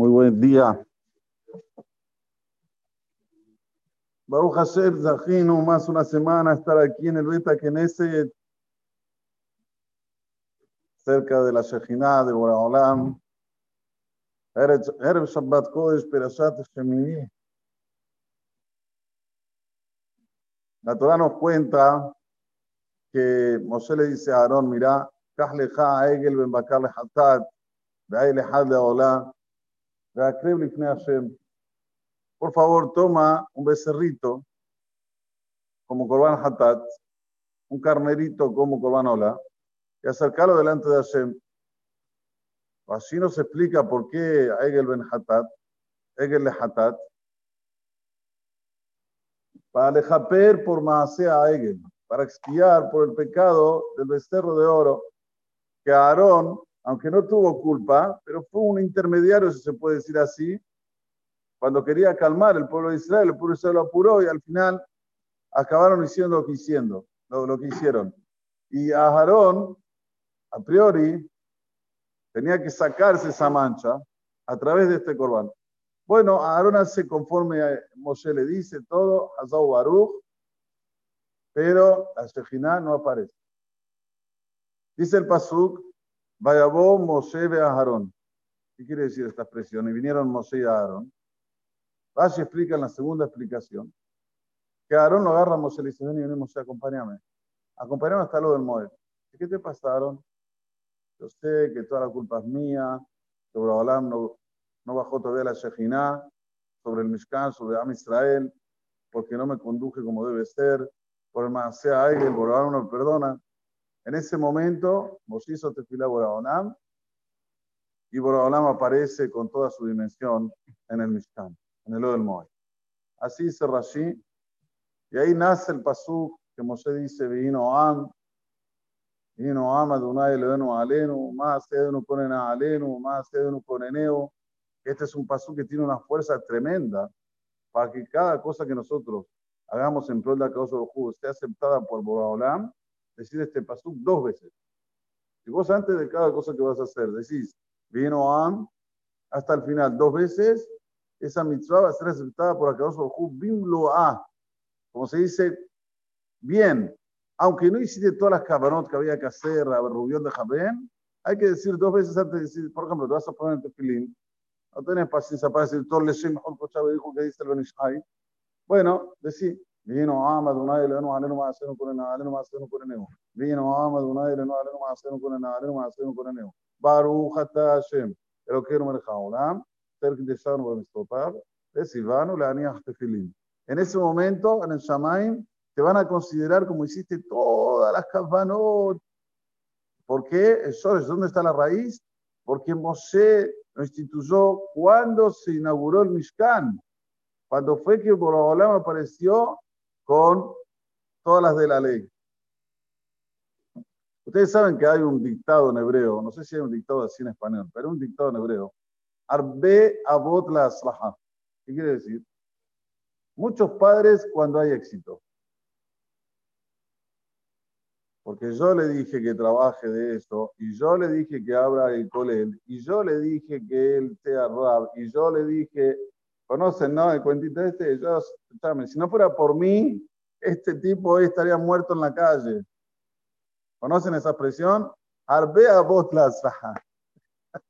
Muy buen día. Baruch Hashem, Zahinu, más una semana estar aquí en el Beta Knesset, cerca de la Shejinah de Boraholam. Erev Shabbat Kodesh, Perashat Shemini. La Torah nos cuenta que Moshe le dice a Aarón, mira, Kahleja, Egel, Ben Bakar, Hatat, Be'ay Lehad, por favor, toma un becerrito como Corban Hatat, un carnerito como Corban Ola, y acercarlo delante de Hashem. Así nos explica por qué Egel ben Hatat, Egel le Hatat, para alejaper por Maasea Egel, para expiar por el pecado del becerro de oro que Aarón aunque no tuvo culpa, pero fue un intermediario, si se puede decir así, cuando quería calmar el pueblo de Israel, el pueblo de Israel lo apuró y al final acabaron haciendo lo que hicieron. Y a Aarón, a priori, tenía que sacarse esa mancha a través de este corbán. Bueno, Aarón hace conforme a Moshe le dice todo, Hazau Baruch, pero la Shejinah no aparece. Dice el Pasuk, Vayabó Moshe ve Aarón. ¿Qué quiere decir esta expresión? Y vinieron Moshe y Aarón. Rashi explica en la segunda explicación que Aarón lo agarra a y dice, ven y ven Moshe, acompáñame. Acompáñame hasta lo del Moed. ¿Qué te pasaron? Yo sé que toda la culpa es mía, sobre Olam no, no bajó todavía la Shejinah, sobre el Mishkan, sobre Am Israel, porque no me conduje como debe ser, por el Maasea el Boraholam no perdona. En ese momento, Moshe hizo tefilá Boraholam y Boraholam aparece con toda su dimensión en el Mishkan, en el del Moed. Así dice Rashi, y ahí nace el pasuk que Moshe dice, vino Am, vino Am Adonai Elohenu Alenu, más Edenu ponen a Alenu, más Edenu Eneo. Este es un pasuk que tiene una fuerza tremenda para que cada cosa que nosotros hagamos en pro de la causa de los esté aceptada por Boraholam decir este pasuk dos veces. Si vos antes de cada cosa que vas a hacer decís, vino Am, hasta el final dos veces, esa mitzvah va a ser aceptada por Akadosh Baruj Bim lo a. Como se dice, bien, aunque no hiciste todas las cabanot que había que hacer, a Rubión de Jabén, hay que decir dos veces antes de decir, por ejemplo, te vas a poner en tefilín, no tenés paciencia para decir todo el mejor cochado dijo que dice el Benishai. Bueno, decir, Ter Kideshanu Bamistotav. Silvano Leaniach Tefilin. En ese momento, en el Shamaim, te van a considerar como hiciste todas las kavanot. ¿Por qué? ¿Dónde está la raíz? Porque Moshe lo instituyó cuando se inauguró el Mishkan. Cuando fue que Borobolam apareció con todas las de la ley. Ustedes saben que hay un dictado en hebreo, no sé si hay un dictado así en español, pero un dictado en hebreo. Arbe abot la aslaha. ¿Qué quiere decir? Muchos padres cuando hay éxito. Porque yo le dije que trabaje de eso, y yo le dije que abra el colel, y yo le dije que él sea rab, y yo le dije Conocen, ¿no? El cuentito este. Yo, si no fuera por mí, este tipo estaría muerto en la calle. ¿Conocen esa expresión? Arbea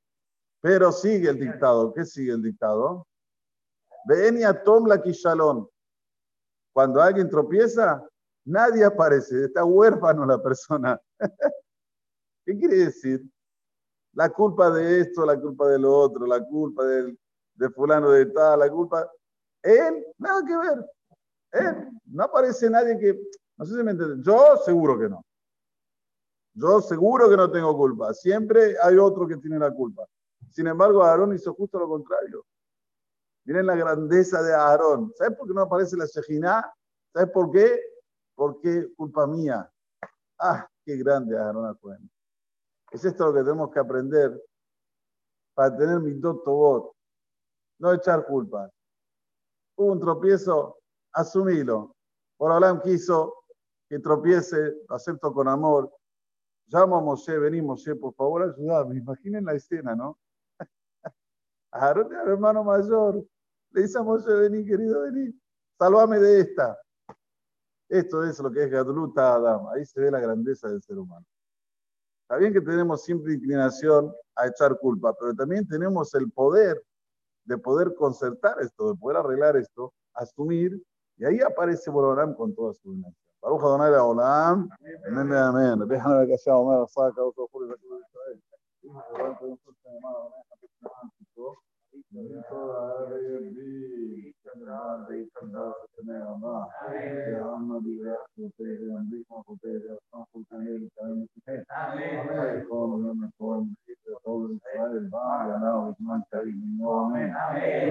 Pero sigue el dictado. ¿Qué sigue el dictado? Venia tom la kishalon. Cuando alguien tropieza, nadie aparece. Está huérfano la persona. ¿Qué quiere decir? La culpa de esto, la culpa de lo otro, la culpa del de fulano de tal, la culpa. Él, nada que ver. Él, no aparece nadie que, no sé si me entienden, yo seguro que no. Yo seguro que no tengo culpa. Siempre hay otro que tiene la culpa. Sin embargo, Aarón hizo justo lo contrario. Miren la grandeza de Aarón. ¿Sabes por qué no aparece la Shejina? ¿Sabes por qué? Porque culpa mía. Ah, qué grande Aarón Es esto lo que tenemos que aprender para tener mi bot no echar culpa. Hubo un tropiezo, asumilo. Por Alam quiso que tropiece, lo acepto con amor. Llamo a Moshe, vení Moshe, por favor, ayúdame. Imaginen la escena, ¿no? Aarón era el hermano mayor. Le dice a Moshe, vení, querido, vení. Sálvame de esta. Esto es lo que es Gadluta Adam. Ahí se ve la grandeza del ser humano. Está bien que tenemos siempre inclinación a echar culpa, pero también tenemos el poder de poder concertar esto, de poder arreglar esto, asumir, y ahí aparece Borolam con toda su dimensión. Baruch Adonai Olam, amén, amén. Saca otro por el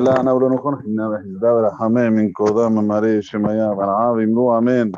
لا أنا أقول نكون إحنا بحزب رحمة من كودا من مريش ما يا بلعاب أمين